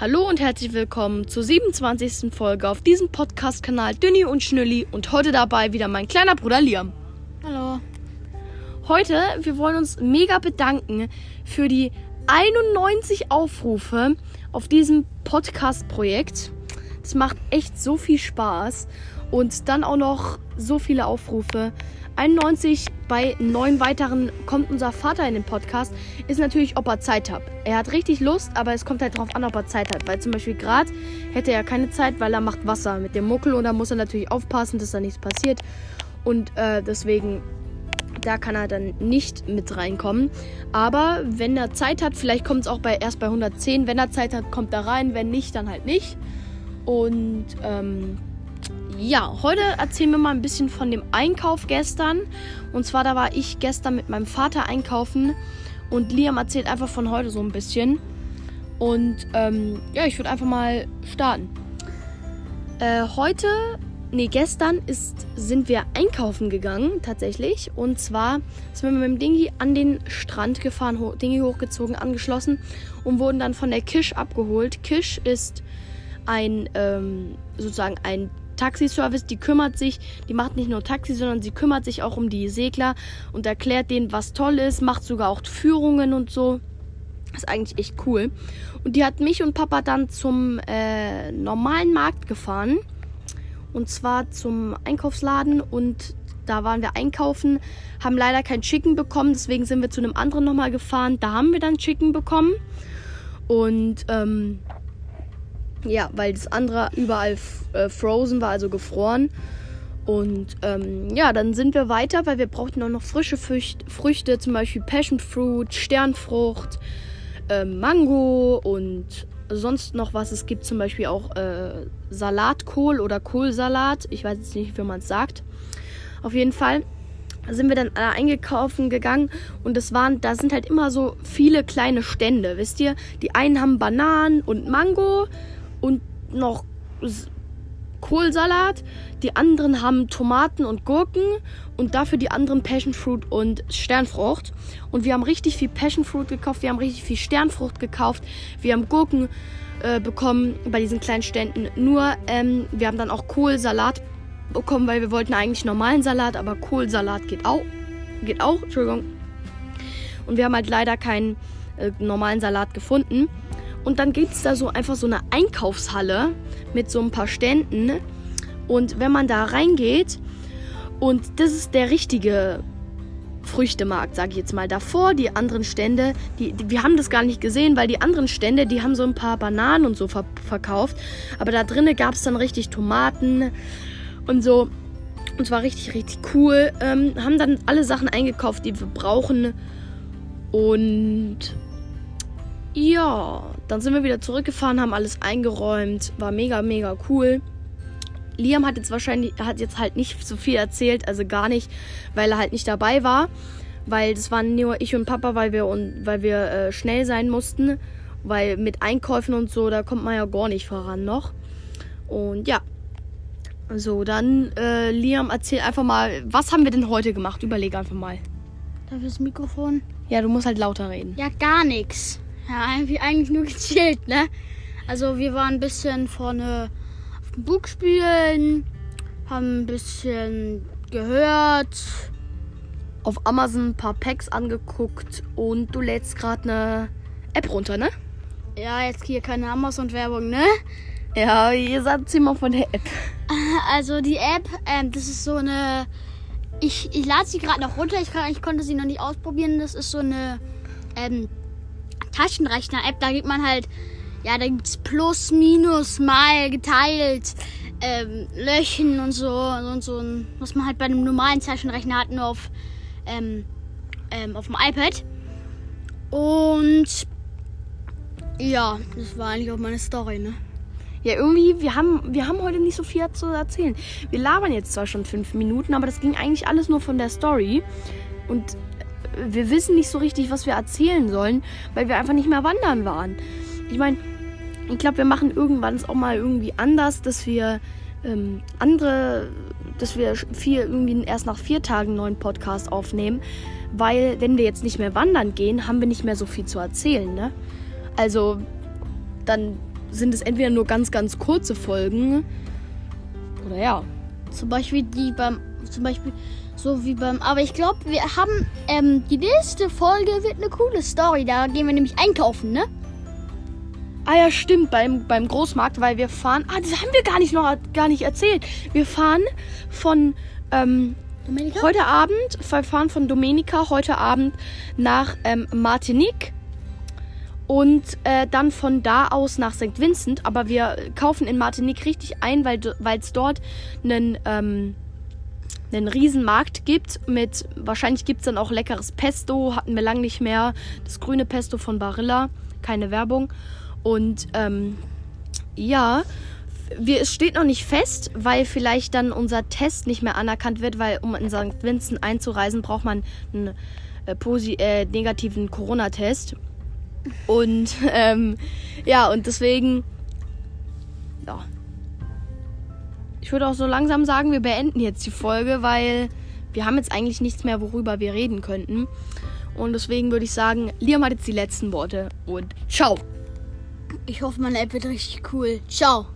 Hallo und herzlich willkommen zur 27. Folge auf diesem Podcast-Kanal Dünni und Schnülli und heute dabei wieder mein kleiner Bruder Liam. Hallo. Heute, wir wollen uns mega bedanken für die 91 Aufrufe auf diesem Podcast-Projekt. Es macht echt so viel Spaß und dann auch noch so viele Aufrufe. 91 bei neun weiteren kommt unser Vater in den Podcast, ist natürlich, ob er Zeit hat. Er hat richtig Lust, aber es kommt halt darauf an, ob er Zeit hat. Weil zum Beispiel gerade hätte er keine Zeit, weil er macht Wasser mit dem Muckel und da muss er natürlich aufpassen, dass da nichts passiert. Und äh, deswegen, da kann er dann nicht mit reinkommen. Aber wenn er Zeit hat, vielleicht kommt es auch bei, erst bei 110. Wenn er Zeit hat, kommt er rein. Wenn nicht, dann halt nicht. Und ähm, ja, heute erzählen wir mal ein bisschen von dem Einkauf gestern. Und zwar, da war ich gestern mit meinem Vater einkaufen und Liam erzählt einfach von heute so ein bisschen. Und ähm, ja, ich würde einfach mal starten. Äh, heute, nee, gestern ist, sind wir einkaufen gegangen, tatsächlich. Und zwar sind wir mit dem Dingi an den Strand gefahren, Dingi hochgezogen, angeschlossen und wurden dann von der Kisch abgeholt. Kisch ist ein, ähm, sozusagen ein Taxiservice, die kümmert sich, die macht nicht nur Taxi, sondern sie kümmert sich auch um die Segler und erklärt denen, was toll ist, macht sogar auch Führungen und so. Ist eigentlich echt cool. Und die hat mich und Papa dann zum äh, normalen Markt gefahren. Und zwar zum Einkaufsladen und da waren wir einkaufen, haben leider kein Chicken bekommen, deswegen sind wir zu einem anderen nochmal gefahren. Da haben wir dann Chicken bekommen. Und ähm, ja, weil das andere überall äh, frozen war, also gefroren. Und ähm, ja, dann sind wir weiter, weil wir brauchten auch noch frische Früchte, Früchte zum Beispiel Passion Fruit, Sternfrucht, äh, Mango und sonst noch was. Es gibt zum Beispiel auch äh, Salatkohl oder Kohlsalat. Ich weiß jetzt nicht, wie man es sagt. Auf jeden Fall sind wir dann alle eingekaufen gegangen und das waren, da sind halt immer so viele kleine Stände, wisst ihr? Die einen haben Bananen und Mango und noch Kohlsalat. Die anderen haben Tomaten und Gurken und dafür die anderen Passionfruit und Sternfrucht. Und wir haben richtig viel Passionfruit gekauft, wir haben richtig viel Sternfrucht gekauft, wir haben Gurken äh, bekommen bei diesen kleinen Ständen. Nur ähm, wir haben dann auch Kohlsalat bekommen, weil wir wollten eigentlich normalen Salat, aber Kohlsalat geht auch. Geht auch, Entschuldigung. Und wir haben halt leider keinen äh, normalen Salat gefunden. Und dann gibt es da so einfach so eine Einkaufshalle mit so ein paar Ständen. Und wenn man da reingeht, und das ist der richtige Früchtemarkt, sage ich jetzt mal. Davor die anderen Stände, die, die, wir haben das gar nicht gesehen, weil die anderen Stände, die haben so ein paar Bananen und so ver verkauft. Aber da drinnen gab es dann richtig Tomaten und so. Und zwar richtig, richtig cool. Ähm, haben dann alle Sachen eingekauft, die wir brauchen. Und ja, dann sind wir wieder zurückgefahren, haben alles eingeräumt. War mega, mega cool. Liam hat jetzt wahrscheinlich, hat jetzt halt nicht so viel erzählt, also gar nicht, weil er halt nicht dabei war. Weil das waren nur ich und Papa, weil wir, und, weil wir äh, schnell sein mussten. Weil mit Einkäufen und so, da kommt man ja gar nicht voran noch. Und ja. So, dann äh, Liam, erzähl einfach mal, was haben wir denn heute gemacht? Überlege einfach mal. Darf das Mikrofon? Ja, du musst halt lauter reden. Ja, gar nichts. Ja, eigentlich, nur gechillt, ne? Also wir waren ein bisschen vorne auf dem Buch spielen, haben ein bisschen gehört. Auf Amazon ein paar Packs angeguckt und du lädst gerade eine App runter, ne? Ja, jetzt hier keine Amazon-Werbung, ne? Ja, ihr sagt mal von der App. Also die App, ähm, das ist so eine. Ich, ich lade sie gerade noch runter. Ich, kann, ich konnte sie noch nicht ausprobieren. Das ist so eine ähm, Taschenrechner-App, da gibt man halt, ja, da gibt es Plus, Minus, Mal, geteilt, ähm, Löchen und so, und so, was man halt bei einem normalen Taschenrechner hat, nur auf, ähm, ähm, auf dem iPad. Und ja, das war eigentlich auch meine Story, ne? Ja, irgendwie, wir haben, wir haben heute nicht so viel zu erzählen. Wir labern jetzt zwar schon fünf Minuten, aber das ging eigentlich alles nur von der Story. Und wir wissen nicht so richtig, was wir erzählen sollen, weil wir einfach nicht mehr wandern waren. Ich meine, ich glaube, wir machen irgendwann es auch mal irgendwie anders, dass wir ähm, andere, dass wir vier, irgendwie erst nach vier Tagen einen neuen Podcast aufnehmen, weil wenn wir jetzt nicht mehr wandern gehen, haben wir nicht mehr so viel zu erzählen, ne? Also dann sind es entweder nur ganz, ganz kurze Folgen. Oder ja. Zum Beispiel die beim, zum Beispiel so wie beim, aber ich glaube, wir haben, ähm, die nächste Folge wird eine coole Story. Da gehen wir nämlich einkaufen, ne? Ah ja, stimmt, beim, beim Großmarkt, weil wir fahren. Ah, das haben wir gar nicht noch gar nicht erzählt. Wir fahren von ähm, Dominika? heute Abend, wir fahren von Domenica heute Abend nach ähm, Martinique und äh, dann von da aus nach St. Vincent. Aber wir kaufen in Martinique richtig ein, weil es dort einen, ähm, einen riesen Markt gibt mit, wahrscheinlich gibt es dann auch leckeres Pesto, hatten wir lang nicht mehr. Das grüne Pesto von Barilla, keine Werbung. Und ähm, ja, wir, es steht noch nicht fest, weil vielleicht dann unser Test nicht mehr anerkannt wird, weil um in St. Vincent einzureisen, braucht man einen äh, äh, negativen Corona-Test. Und ähm, ja, und deswegen, ja. Ich würde auch so langsam sagen, wir beenden jetzt die Folge, weil wir haben jetzt eigentlich nichts mehr, worüber wir reden könnten. Und deswegen würde ich sagen, Liam hat jetzt die letzten Worte und ciao. Ich hoffe, meine App wird richtig cool. Ciao.